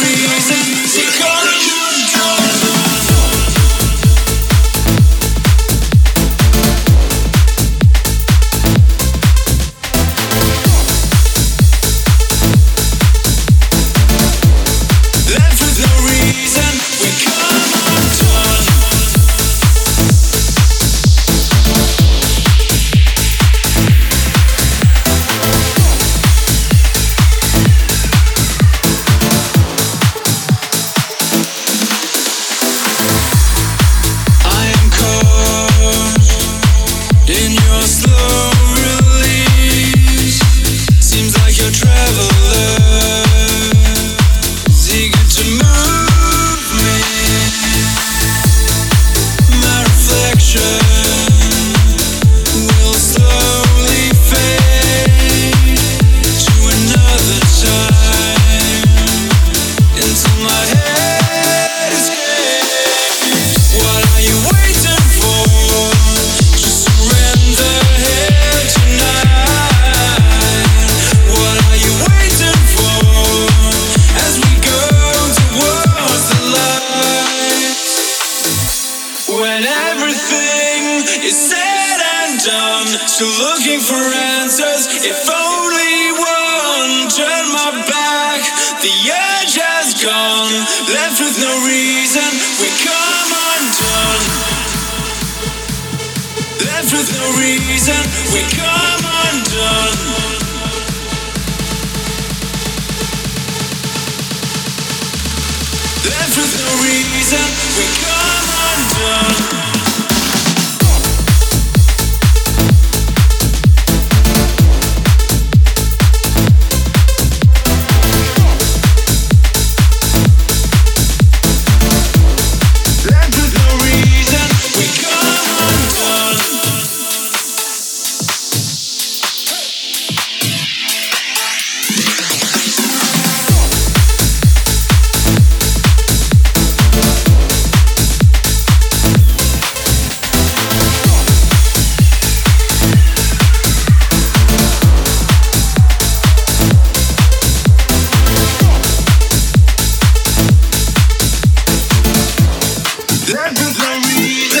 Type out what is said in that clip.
reason to Still looking for answers. If only one turned my back. The edge has gone, left with no reason. We come undone. Left with no reason. We come undone. Left with no reason, we come undone. That does not mean